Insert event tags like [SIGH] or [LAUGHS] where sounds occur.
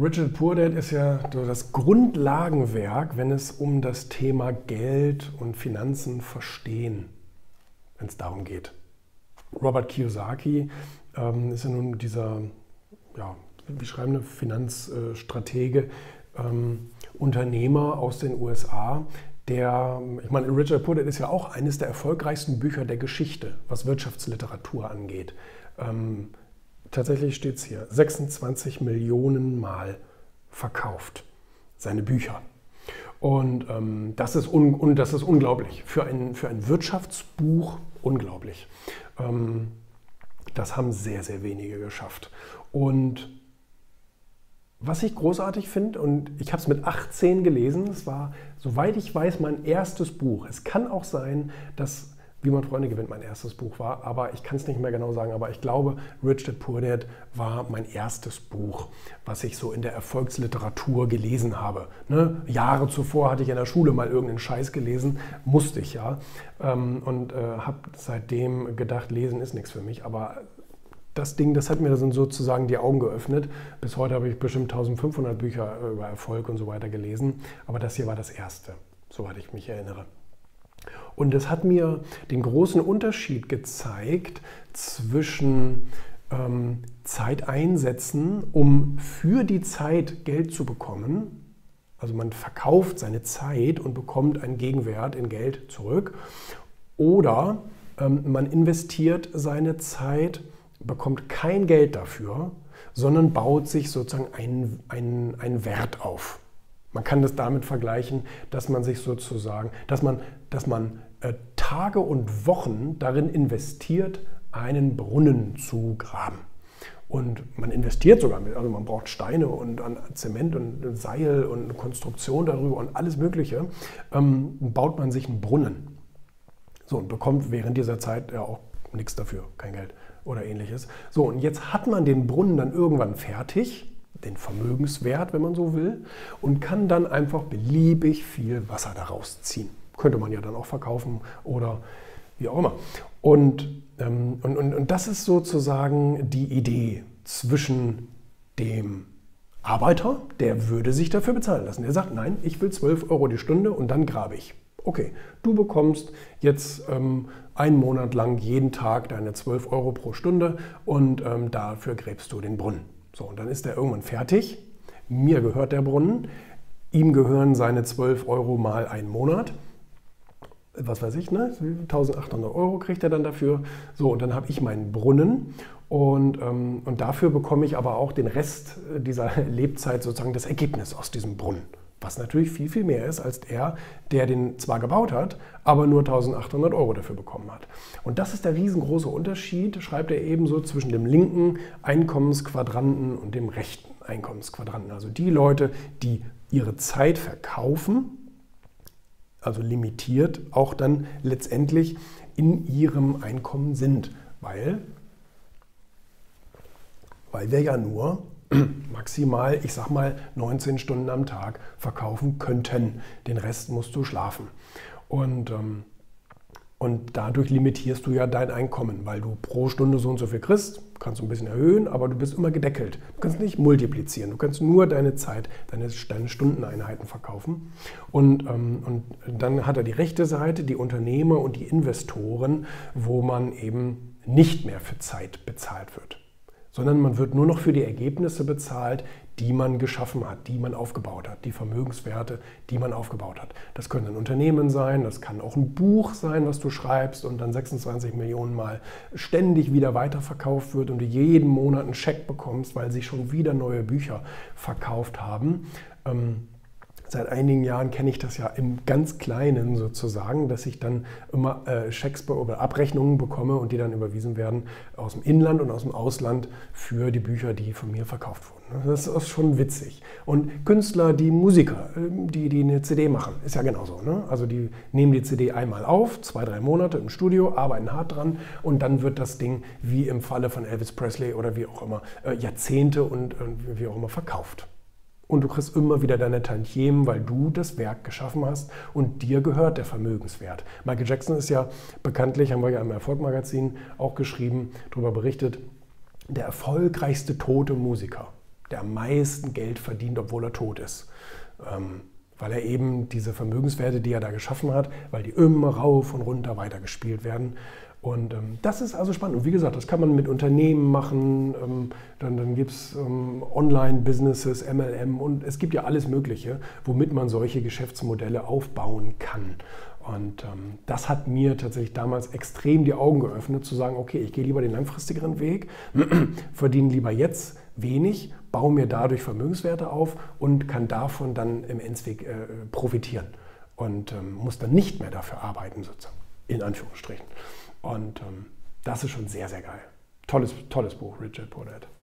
Richard Dad ist ja das Grundlagenwerk, wenn es um das Thema Geld und Finanzen verstehen, wenn es darum geht. Robert Kiyosaki ähm, ist ja nun dieser, ja, wie schreiben Finanzstratege, ähm, Unternehmer aus den USA, der, ich meine, Richard Dad ist ja auch eines der erfolgreichsten Bücher der Geschichte, was Wirtschaftsliteratur angeht. Ähm, tatsächlich steht es hier, 26 Millionen Mal verkauft, seine Bücher. Und ähm, das, ist un, und das ist unglaublich. Für ein, für ein Wirtschaftsbuch unglaublich. Ähm, das haben sehr, sehr wenige geschafft. Und was ich großartig finde, und ich habe es mit 18 gelesen, es war, soweit ich weiß, mein erstes Buch. Es kann auch sein, dass wie man Freunde gewinnt mein erstes Buch war, aber ich kann es nicht mehr genau sagen, aber ich glaube, Rich Dad Poor Dad war mein erstes Buch, was ich so in der Erfolgsliteratur gelesen habe. Ne? Jahre zuvor hatte ich in der Schule mal irgendeinen Scheiß gelesen, musste ich ja, ähm, und äh, habe seitdem gedacht, lesen ist nichts für mich, aber das Ding, das hat mir sozusagen die Augen geöffnet. Bis heute habe ich bestimmt 1500 Bücher über Erfolg und so weiter gelesen, aber das hier war das erste, soweit ich mich erinnere. Und es hat mir den großen Unterschied gezeigt zwischen ähm, Zeit einsetzen, um für die Zeit Geld zu bekommen. Also man verkauft seine Zeit und bekommt einen Gegenwert in Geld zurück. Oder ähm, man investiert seine Zeit, bekommt kein Geld dafür, sondern baut sich sozusagen einen, einen, einen Wert auf. Man kann das damit vergleichen, dass man sich sozusagen, dass man, dass man äh, Tage und Wochen darin investiert, einen Brunnen zu graben. Und man investiert sogar mit, also man braucht Steine und Zement und Seil und Konstruktion darüber und alles Mögliche, ähm, baut man sich einen Brunnen. So und bekommt während dieser Zeit ja auch nichts dafür, kein Geld oder ähnliches. So und jetzt hat man den Brunnen dann irgendwann fertig, den Vermögenswert, wenn man so will, und kann dann einfach beliebig viel Wasser daraus ziehen. Könnte man ja dann auch verkaufen oder wie auch immer. Und, ähm, und, und, und das ist sozusagen die Idee zwischen dem Arbeiter, der würde sich dafür bezahlen lassen. Der sagt, nein, ich will 12 Euro die Stunde und dann grabe ich. Okay, du bekommst jetzt ähm, einen Monat lang jeden Tag deine 12 Euro pro Stunde und ähm, dafür gräbst du den Brunnen. So, und dann ist er irgendwann fertig. Mir gehört der Brunnen. Ihm gehören seine 12 Euro mal einen Monat was weiß ich, ne? 1800 Euro kriegt er dann dafür. So, und dann habe ich meinen Brunnen und, ähm, und dafür bekomme ich aber auch den Rest dieser [LAUGHS] Lebzeit sozusagen das Ergebnis aus diesem Brunnen. Was natürlich viel, viel mehr ist als der, der den zwar gebaut hat, aber nur 1800 Euro dafür bekommen hat. Und das ist der riesengroße Unterschied, schreibt er ebenso, zwischen dem linken Einkommensquadranten und dem rechten Einkommensquadranten. Also die Leute, die ihre Zeit verkaufen, also limitiert, auch dann letztendlich in ihrem Einkommen sind, weil, weil wir ja nur [CLEARS THROAT] maximal, ich sag mal, 19 Stunden am Tag verkaufen könnten. Den Rest musst du schlafen. Und ähm, und dadurch limitierst du ja dein Einkommen, weil du pro Stunde so und so viel kriegst, kannst du ein bisschen erhöhen, aber du bist immer gedeckelt. Du kannst nicht multiplizieren, du kannst nur deine Zeit, deine, deine Stundeneinheiten verkaufen. Und, ähm, und dann hat er die rechte Seite, die Unternehmer und die Investoren, wo man eben nicht mehr für Zeit bezahlt wird sondern man wird nur noch für die Ergebnisse bezahlt, die man geschaffen hat, die man aufgebaut hat, die Vermögenswerte, die man aufgebaut hat. Das können ein Unternehmen sein, das kann auch ein Buch sein, was du schreibst und dann 26 Millionen Mal ständig wieder weiterverkauft wird und du jeden Monat einen Scheck bekommst, weil sich schon wieder neue Bücher verkauft haben. Ähm, Seit einigen Jahren kenne ich das ja im ganz Kleinen sozusagen, dass ich dann immer äh, Schecks oder Abrechnungen bekomme und die dann überwiesen werden aus dem Inland und aus dem Ausland für die Bücher, die von mir verkauft wurden. Das ist schon witzig. Und Künstler, die Musiker, ähm, die, die eine CD machen, ist ja genauso. Ne? Also die nehmen die CD einmal auf, zwei, drei Monate im Studio, arbeiten hart dran und dann wird das Ding, wie im Falle von Elvis Presley oder wie auch immer, äh, Jahrzehnte und wie auch immer verkauft. Und du kriegst immer wieder deine Tantiemen, weil du das Werk geschaffen hast und dir gehört der Vermögenswert. Michael Jackson ist ja bekanntlich, haben wir ja im Erfolgmagazin auch geschrieben, darüber berichtet, der erfolgreichste tote Musiker. der am meisten Geld verdient, obwohl er tot ist. Ähm, weil er eben diese Vermögenswerte, die er da geschaffen hat, weil die immer rauf und runter weitergespielt werden. Und ähm, das ist also spannend. Und wie gesagt, das kann man mit Unternehmen machen. Ähm, dann dann gibt es ähm, Online-Businesses, MLM und es gibt ja alles Mögliche, womit man solche Geschäftsmodelle aufbauen kann. Und ähm, das hat mir tatsächlich damals extrem die Augen geöffnet, zu sagen, okay, ich gehe lieber den langfristigeren Weg, [CLEARS THROAT] verdiene lieber jetzt wenig, baue mir dadurch Vermögenswerte auf und kann davon dann im Endweg äh, profitieren und ähm, muss dann nicht mehr dafür arbeiten, sozusagen, in Anführungsstrichen. Und ähm, das ist schon sehr, sehr geil. Tolles, tolles Buch, Richard Poor